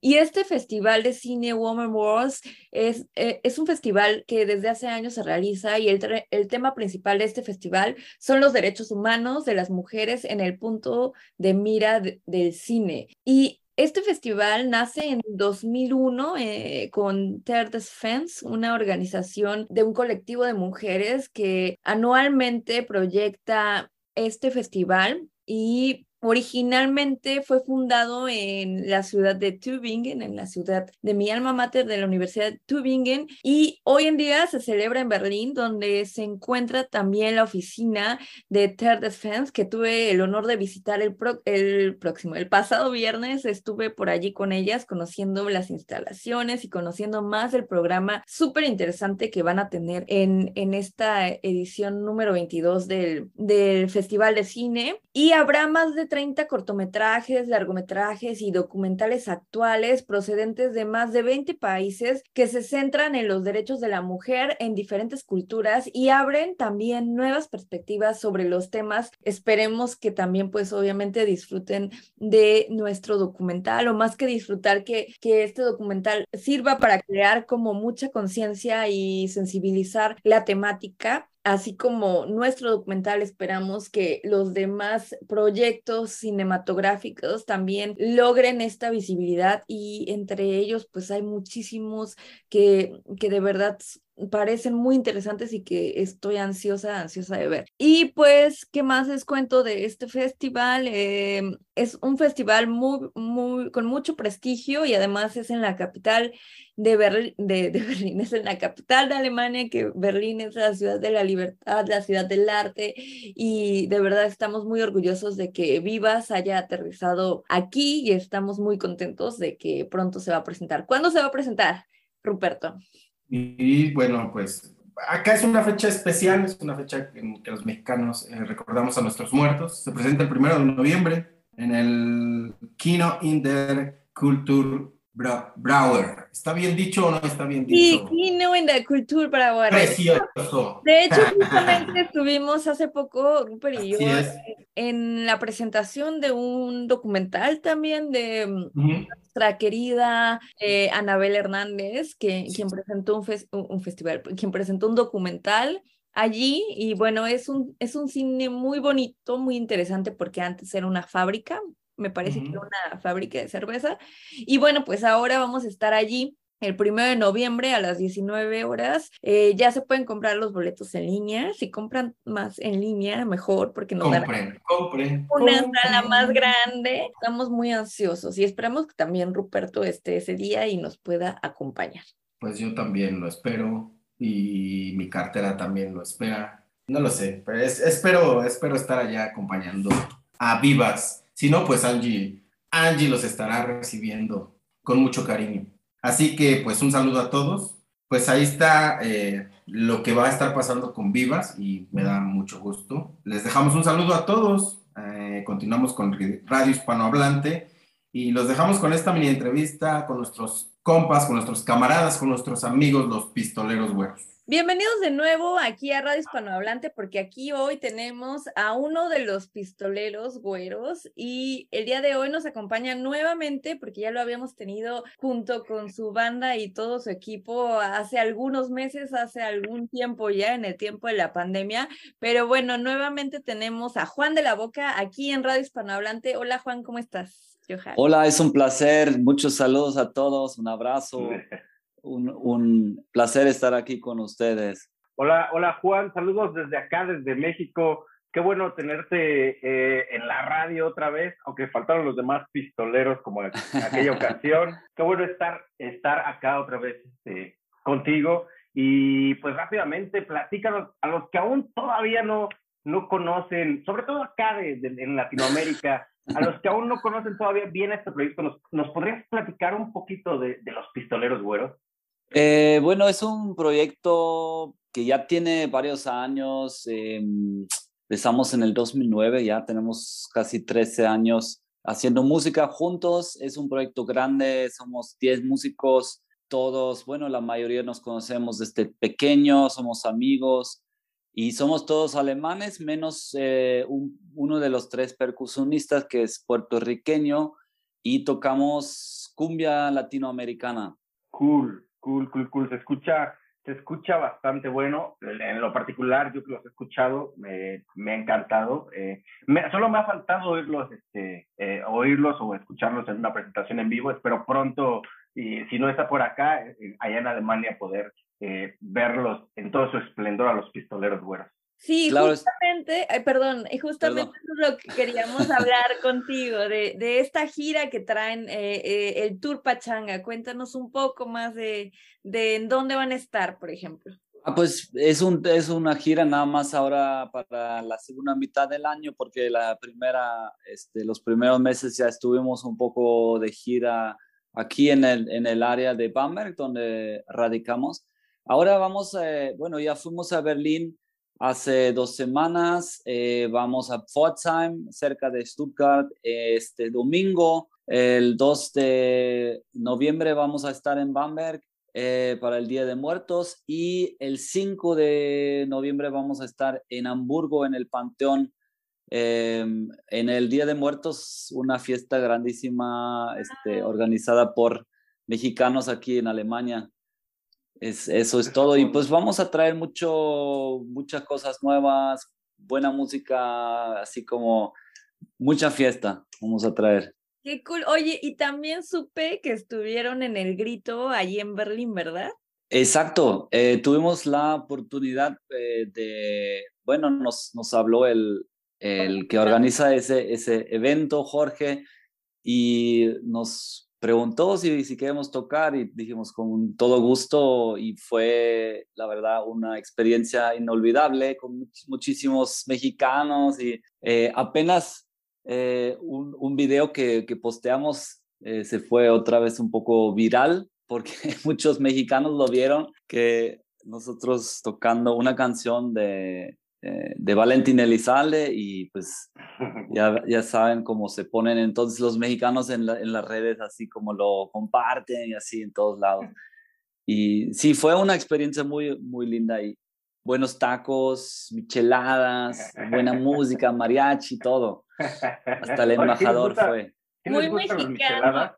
Y este festival de cine Woman Wars es, eh, es un festival que desde hace años se realiza y el, el tema principal de este festival son los derechos humanos de las mujeres en el punto de mira del cine. Y este festival nace en 2001 eh, con Ter Defense, una organización de un colectivo de mujeres que anualmente proyecta este festival y Originalmente fue fundado en la ciudad de Tübingen, en la ciudad de mi alma mater de la Universidad de Tübingen, y hoy en día se celebra en Berlín, donde se encuentra también la oficina de Ter Defense, que tuve el honor de visitar el, próximo, el pasado viernes estuve por allí con ellas, conociendo las instalaciones y conociendo más del programa súper interesante que van a tener en, en esta edición número 22 del, del Festival de Cine. Y habrá más de 30 cortometrajes, largometrajes y documentales actuales procedentes de más de 20 países que se centran en los derechos de la mujer en diferentes culturas y abren también nuevas perspectivas sobre los temas. Esperemos que también pues obviamente disfruten de nuestro documental o más que disfrutar que, que este documental sirva para crear como mucha conciencia y sensibilizar la temática así como nuestro documental, esperamos que los demás proyectos cinematográficos también logren esta visibilidad y entre ellos pues hay muchísimos que, que de verdad parecen muy interesantes y que estoy ansiosa, ansiosa de ver. Y pues, ¿qué más les cuento de este festival? Em, es un festival muy, muy, con mucho prestigio y además es en la capital de, Berlín, de, de, [LAUGHS] Berlín, es en la capital de Alemania, que Berlín es la ciudad de la libertad, la ciudad del arte y de verdad estamos muy orgullosos de que Vivas haya aterrizado aquí y estamos muy contentos de que pronto se va a presentar. ¿Cuándo se va a presentar, Ruperto? Y, bueno, pues acá es una fecha especial, es una fecha en que los mexicanos eh, recordamos a nuestros muertos. Se presenta el primero de noviembre en el Kino Inder Kultur Brauer. ¿Está bien dicho o no está bien dicho? Sí, Kino Inder Kultur Brauer. Precioso. De hecho, [LAUGHS] justamente estuvimos hace poco, Rupert y yo, en la presentación de un documental también de nuestra querida eh, Anabel Hernández, que, quien presentó un, un festival, quien presentó un documental allí y bueno, es un, es un cine muy bonito, muy interesante porque antes era una fábrica, me parece que una fábrica de cerveza y bueno, pues ahora vamos a estar allí. El primero de noviembre a las 19 horas eh, ya se pueden comprar los boletos en línea. Si compran más en línea, mejor, porque nos compren, compren, una sala más grande. Estamos muy ansiosos y esperamos que también Ruperto esté ese día y nos pueda acompañar. Pues yo también lo espero y mi cartera también lo espera. No lo sé, pero espero, espero estar allá acompañando a Vivas. Si no, pues Angie, Angie los estará recibiendo con mucho cariño. Así que pues un saludo a todos. Pues ahí está eh, lo que va a estar pasando con Vivas y me da mucho gusto. Les dejamos un saludo a todos. Eh, continuamos con Radio Hispanohablante y los dejamos con esta mini entrevista con nuestros compas, con nuestros camaradas, con nuestros amigos, los pistoleros güeros. Bienvenidos de nuevo aquí a Radio Hispanohablante, porque aquí hoy tenemos a uno de los pistoleros güeros y el día de hoy nos acompaña nuevamente, porque ya lo habíamos tenido junto con su banda y todo su equipo hace algunos meses, hace algún tiempo ya, en el tiempo de la pandemia. Pero bueno, nuevamente tenemos a Juan de la Boca aquí en Radio Hispanohablante. Hola Juan, ¿cómo estás? Hola, es un placer. Muchos saludos a todos. Un abrazo. [LAUGHS] Un, placer estar aquí con ustedes. Hola, hola Juan. Saludos desde acá, desde México. Qué bueno tenerte eh, en la radio otra vez, aunque faltaron los demás pistoleros como en aquella [LAUGHS] ocasión. Qué bueno estar, estar acá otra vez este, contigo. Y pues rápidamente, platícanos a los que aún todavía no, no conocen, sobre todo acá en Latinoamérica, a los que aún no conocen todavía bien este proyecto, ¿nos, podrías platicar un poquito de, los pistoleros güeros? Eh, bueno, es un proyecto que ya tiene varios años. Em, empezamos en el 2009, ya tenemos casi 13 años haciendo música juntos. Es un proyecto grande, somos 10 músicos, todos, bueno, la mayoría nos conocemos desde pequeños, somos amigos y somos todos alemanes, menos eh, uno de los tres percusionistas que es puertorriqueño y tocamos cumbia latinoamericana. Cool, cool, cool, cool. Se escucha, se escucha bastante bueno. En lo particular, yo que los he escuchado, me, me ha encantado. Eh, solo me ha faltado oírlos, este, eh, oírlos o escucharlos en una presentación en vivo. Espero pronto, y si no está por acá, allá en Alemania, poder eh, verlos en todo su esplendor a los pistoleros güeros. Sí, justamente, perdón, justamente eso es lo que queríamos hablar contigo, de, de, esta gira que traen eh, eh, el Tour Pachanga. Cuéntanos un poco más de, de en dónde van a estar, por ejemplo. Ah, pues es, un, es una gira nada más ahora para la segunda mitad del año, porque la primera, este, los primeros meses ya estuvimos un poco de gira aquí en el, en el área de Bamberg, donde radicamos Ahora vamos, eh, bueno, ya fuimos a Berlín hace dos semanas, eh, vamos a Pforzheim, cerca de Stuttgart, este domingo, el 2 de noviembre vamos a estar en Bamberg eh, para el Día de Muertos. Y el 5 de noviembre vamos a estar en Hamburgo, en el Panteón, em, en el Día de Muertos, una fiesta grandísima este, organizada por mexicanos aquí en Alemania. Es, eso es todo. Y pues vamos a traer mucho, muchas cosas nuevas, buena música, así como mucha fiesta vamos a traer. Qué cool. Oye, y también supe que estuvieron en el grito allí en Berlín, ¿verdad? Exacto. Eh, tuvimos la oportunidad eh, de, bueno, nos, nos habló el, el que organiza ese, ese evento, Jorge, y nos preguntó si, si queremos tocar y dijimos con todo gusto y fue la verdad una experiencia inolvidable con muchísimos mexicanos y eh, apenas eh, un, un, video que, que posteamos eh, se fue otra vez un poco viral porque [LAUGHS] muchos mexicanos lo vieron que nosotros tocando una canción de, eh, de Valentín Elizalde y pues [LAUGHS] ya, ya saben cómo se ponen entonces los mexicanos en, en las redes, así como lo comparten y así en todos lados. Y sí, fue una experiencia muy, muy linda y buenos tacos, micheladas, buena música, [LAUGHS] mariachi, todo. Hasta el embajador fue. Muy mexicano.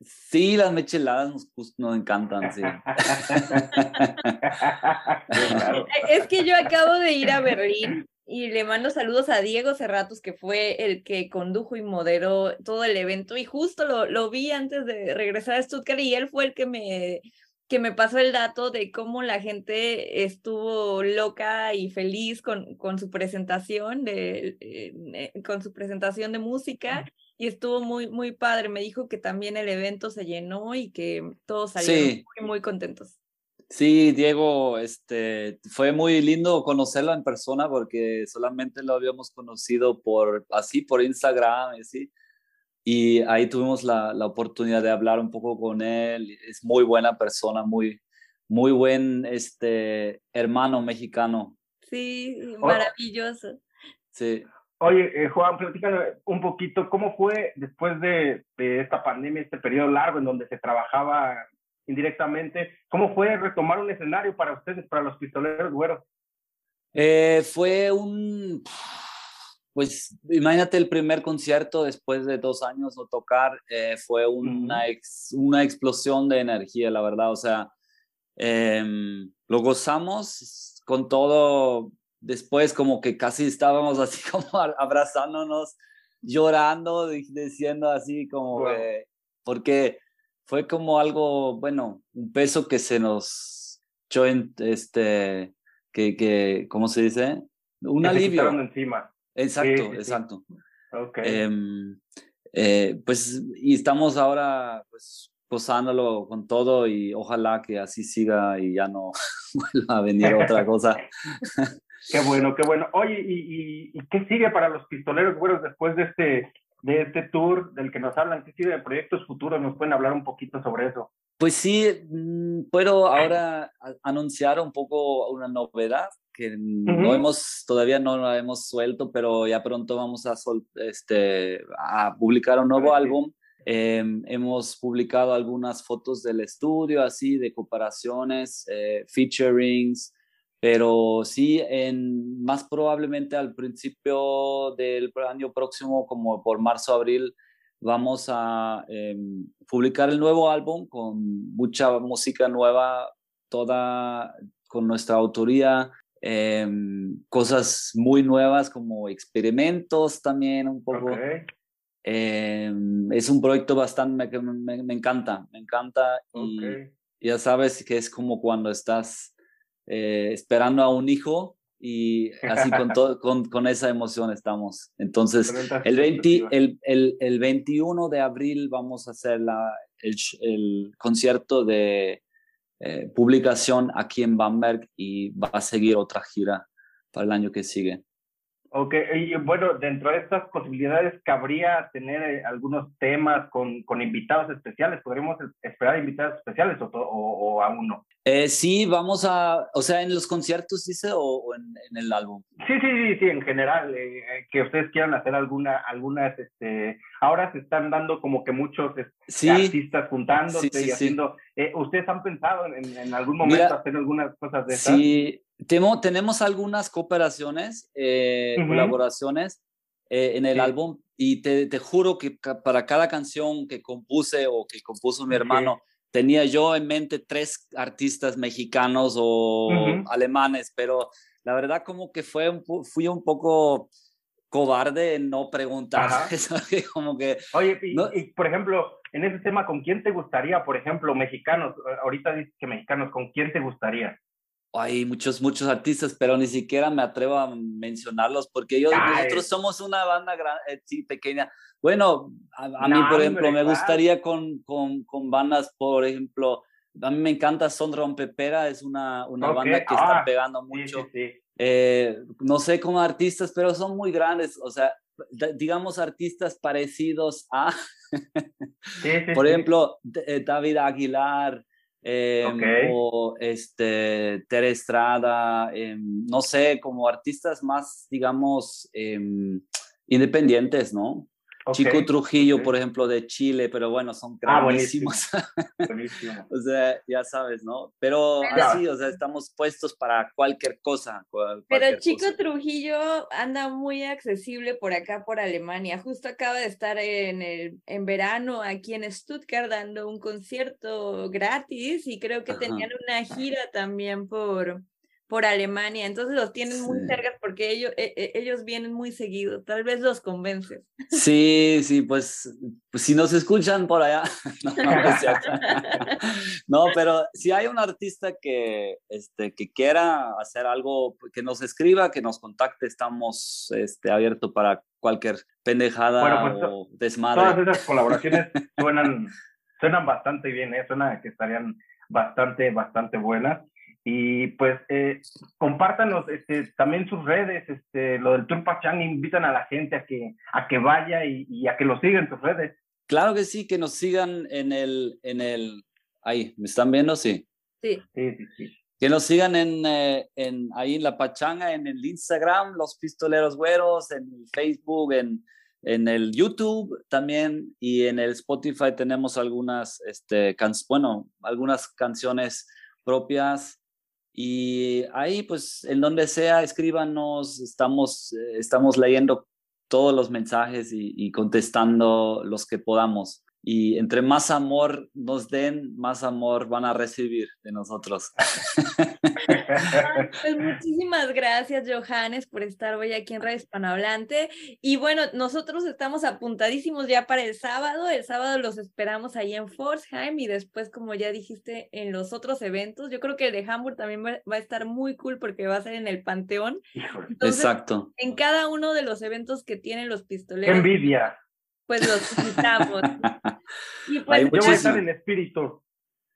Sí, las micheladas nos, nos encantan, sí. [LAUGHS] es que yo acabo de ir a Berlín y le mando saludos a Diego Cerratos, que fue el que condujo y moderó todo el evento. Y justo lo, lo vi antes de regresar a Stuttgart y él fue el que me que me pasó el dato de cómo la gente estuvo loca y feliz con, con su presentación de, eh, con su presentación de música y estuvo muy, muy padre. Me dijo que también el evento se llenó y que todos salieron muy, muy contentos. Sí, Diego, este, fue muy lindo conocerlo en persona porque solamente lo habíamos conocido por así por Instagram así y ahí tuvimos la, la, oportunidad de hablar un poco con él. Es muy buena persona, muy, muy buen este, hermano mexicano. Sí, maravilloso. Sí. Oye, eh, Juan, platícame un poquito, ¿cómo fue después de, de, esta pandemia, este periodo largo en donde se trabajaba indirectamente? ¿Cómo fue retomar un escenario para ustedes, para los pistoleros güeros? Eh, fue un pues imagínate el primer concierto después de dos años no tocar, eh, fue una, una explosión de energía, la verdad, o sea, em, lo gozamos con todo, después como que casi estábamos [LAUGHS] así como abrazándonos, llorando, diciendo así como, porque fue como algo, bueno, un peso que se nos echó en, este, que, que, ¿cómo se dice? Un alivio. encima. Exacto, exacto. Em, eh, pues, y estamos ahora, pues, gozándolo con todo y ojalá que así siga y ya no [LAUGHS] vuelva a venir otra [LAUGHS] cosa. Qué bueno, qué bueno. Oye, ¿y, y, qué sigue para los pistoleros güeros después de este, de este tour del que nos hablan? ¿Qué sigue de proyectos futuros? ¿Nos pueden hablar un poquito sobre eso? Pues sí, mm, puedo ahora anunciar un poco una novedad que no hemos, todavía no la hemos suelto, pero ya pronto vamos a, este, a publicar un nuevo álbum. Em, hemos publicado algunas fotos del estudio, así, de comparaciones, eh, featurings, pero sí, en, más probablemente al principio del año próximo, como por marzo, abril, vamos a em, publicar el nuevo álbum con mucha música nueva, toda con nuestra autoría, Em, cosas muy nuevas como experimentos también un poco. Em, es un proyecto bastante, me, me, encanta, me encanta y ya sabes que es como cuando estás eh, esperando a un hijo y así con, [LAUGHS] todo, con, con, esa emoción estamos. Entonces, el, 20, el, el, el, 21 de abril vamos a hacer la, el, el concierto de eh, publicación aquí en Bamberg y va a seguir otra gira para el año que sigue. Ok, y bueno, dentro de estas posibilidades, ¿cabría tener eh, algunos temas con, con, invitados especiales? ¿Podríamos esperar invitados especiales o, o, aún no? Eh, sí, vamos a, o sea, en los conciertos, dice, o, en, en, el álbum. Sí, sí, sí, sí, en general, que ustedes quieran hacer alguna, algunas, este, ahora se están dando como que muchos este, artistas juntándose y haciendo, ¿ustedes han pensado en, en algún momento hacer algunas cosas de esas? Sí, tenemos algunas cooperaciones, eh, colaboraciones eh, en el álbum y te, te, juro que para cada canción que compuse o que compuso mi hermano, tenía yo en mente tres artistas mexicanos o alemanes, pero la verdad como que fue un, fui un poco cobarde en no preguntar. [LAUGHS] como que, Oye, y, por ejemplo, en ese tema, ¿con quién te gustaría, por ejemplo, mexicanos? Ahorita dices que mexicanos, ¿con quién te gustaría? Hay muchos, muchos artistas, pero ni siquiera me atrevo a mencionarlos porque yo, nosotros somos una banda gran, eh, sí, pequeña. Bueno, a, mí, por ejemplo, me gustaría con, con, con, bandas, por ejemplo, a mí me encanta Son Rompepera, es una, una banda que está ah, pegando mucho. Eh, no sé cómo artistas, pero son muy grandes, o sea, digamos artistas parecidos a, [LAUGHS] por ejemplo, eh, David Aguilar, em, o este, Tere Estrada, em, no sé, como artistas más, digamos, em, independientes, ¿no? Chico Trujillo, por ejemplo, de Chile, pero bueno, son Ah, grandísimos. [LAUGHS] Buenísimo. o sea, ya sabes, ¿no? Pero Pero- así, o sea, estamos puestos para cualquier cosa. cual- Pero cualquier Chico cosa. Trujillo anda muy accesible por acá, por Alemania. Justo acaba de estar en, el, en verano aquí en Stuttgart dando un concierto gratis y creo que Ajá. tenían una gira también por, por Alemania. Entonces los tienen muy cerca porque ellos, e- e- ellos vienen muy seguido. Tal vez los convences. [LAUGHS] Sí, sí, pues, pues si nos escuchan por allá, [LAUGHS] [LAUGHS] no, pero si hay un artista que, este, que quiera hacer algo, que nos escriba, que nos contacte, estamos este, abiertos para cualquier pendejada Bueno, pues, o desmadre. Todas esas colaboraciones suenan, suenan bastante bien, ¿eh? suena que estarían bastante, bastante buenas. Y pues eh, compártanos este, también sus redes, este, lo del Tour Pachán, invitan a la gente a que, a que vaya y, y a que lo siga en sus redes. Claro que sí, que nos sigan en el, en el, ahí, ¿me están viendo? Sí. Sí. Sí, sí, sí. Que nos sigan en, eh, en, ahí en La Pachanga, en el Instagram, Los Pistoleros Güeros, en el Facebook, en, en el YouTube también y en el Spotify tenemos algunas, este, can- bueno, algunas canciones propias y ahí pues en donde sea escríbanos, estamos, eh, estamos leyendo todos los mensajes y, y contestando los que podamos. Y entre más amor nos den, más amor van a recibir de nosotros. Pues [LAUGHS] muchísimas gracias, Johannes, por estar hoy aquí en Radio Hispanohablante. Y bueno, nosotros estamos apuntadísimos ya para el sábado. El sábado los esperamos ahí en Forsheim y después, como ya dijiste, en los otros eventos. Yo creo que el de Hamburg también va, a estar muy cool porque va a ser en el Panteón. Entonces, Exacto. en cada uno de los eventos que tienen los qué pistoleros, envidia. Pues los invitamos. [LAUGHS] Y Hay pues, Yo voy a estar en espíritu.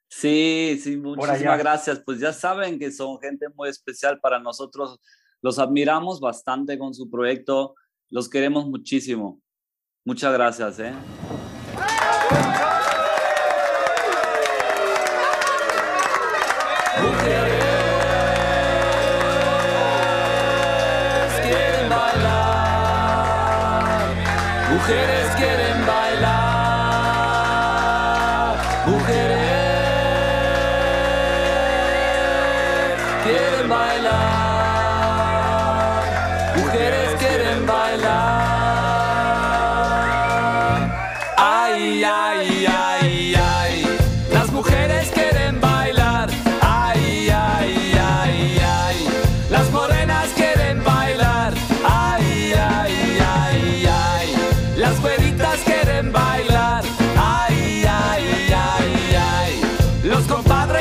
Sí, sí, muchísimas gracias. Pues ya saben que son gente muy especial para nosotros. Los admiramos bastante con su proyecto. Los queremos muchísimo. Muchas gracias, ¿eh? quieren bailar, mujeres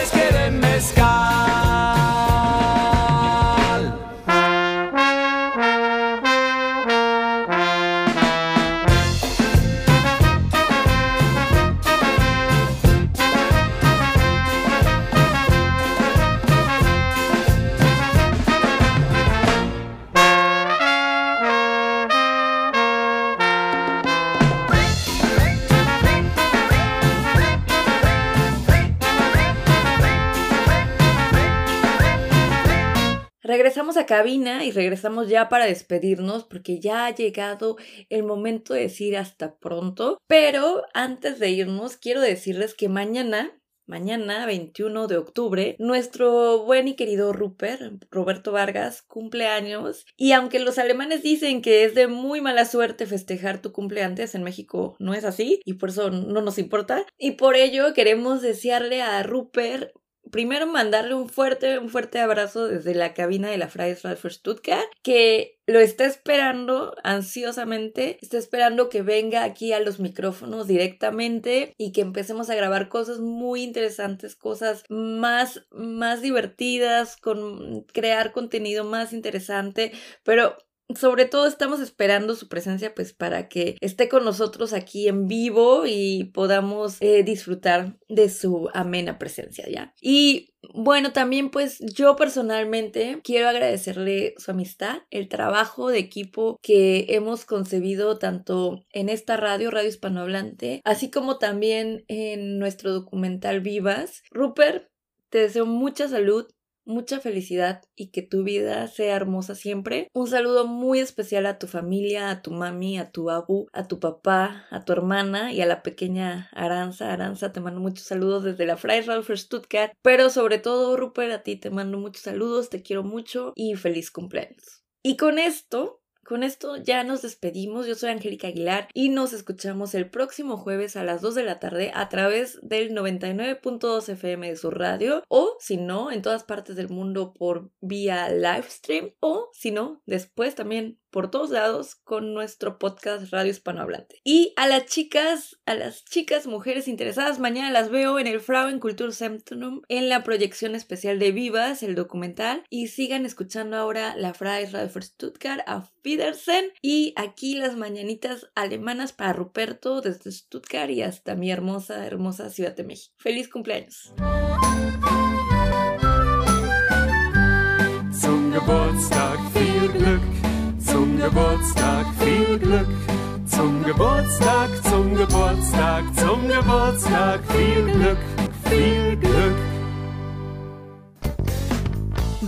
compadres quieren mezcal. Regresamos y regresamos ya para despedirnos porque ya ha llegado el momento de decir hasta pronto. Pero antes de irnos, quiero decirles que mañana, mañana 21 de octubre, nuestro buen y querido Rupert, Roberto Vargas, cumple años. Y aunque los alemanes dicen que es de muy mala suerte festejar tu cumpleaños, en México no es así y por eso no nos importa. Y por ello queremos desearle a Rupert primero mandarle un fuerte, un fuerte abrazo desde la cabina de la Freies for Stuttgart, que lo está esperando ansiosamente, está esperando que venga aquí a los micrófonos directamente y que empecemos a grabar cosas muy interesantes, cosas más, más divertidas, con crear contenido más interesante, pero sobre todo estamos esperando su presencia pues para que esté con nosotros aquí en vivo y podamos eh, disfrutar de su amena presencia ya. Y bueno, también pues yo personalmente quiero agradecerle su amistad, el trabajo de equipo que hemos concebido tanto en esta radio, Radio Hispanohablante, así como también en nuestro documental Vivas. Rupert, te deseo mucha salud, mucha felicidad y que tu vida sea hermosa siempre. Un saludo muy especial a tu familia, a tu mami, a tu abu, a tu papá, a tu hermana y a la pequeña Aranza. Aranza, te mando muchos saludos desde la Freiraufer Stuttgart, pero sobre todo, Rupert, a ti te mando muchos saludos, te quiero mucho y feliz cumpleaños. Y con esto con esto ya nos despedimos. Yo soy Angélica Aguilar y nos escuchamos el próximo jueves a las 2 de la tarde a través del 99.2 FM de su radio o si no, en todas partes del mundo por vía live stream o si no, después también por todos lados con nuestro podcast Radio Hispanohablante. Y a las chicas, a las chicas mujeres interesadas, mañana las veo en el Frauen Kulturzentrum en la proyección especial de Vivas, el documental. Y sigan escuchando ahora la Freies Radio für Stuttgart a Fidersen y aquí las mañanitas alemanas para Ruperto desde Stuttgart y hasta mi hermosa, hermosa Ciudad de México. ¡Feliz cumpleaños! Geburtstag viel. Zum Geburtstag viel Glück. Zum Geburtstag, zum Geburtstag, zum Geburtstag viel Glück, viel Glück.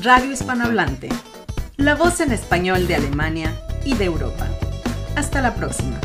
Radio Hispanohablante. La voz en español de Alemania y de Europa. Hasta la próxima.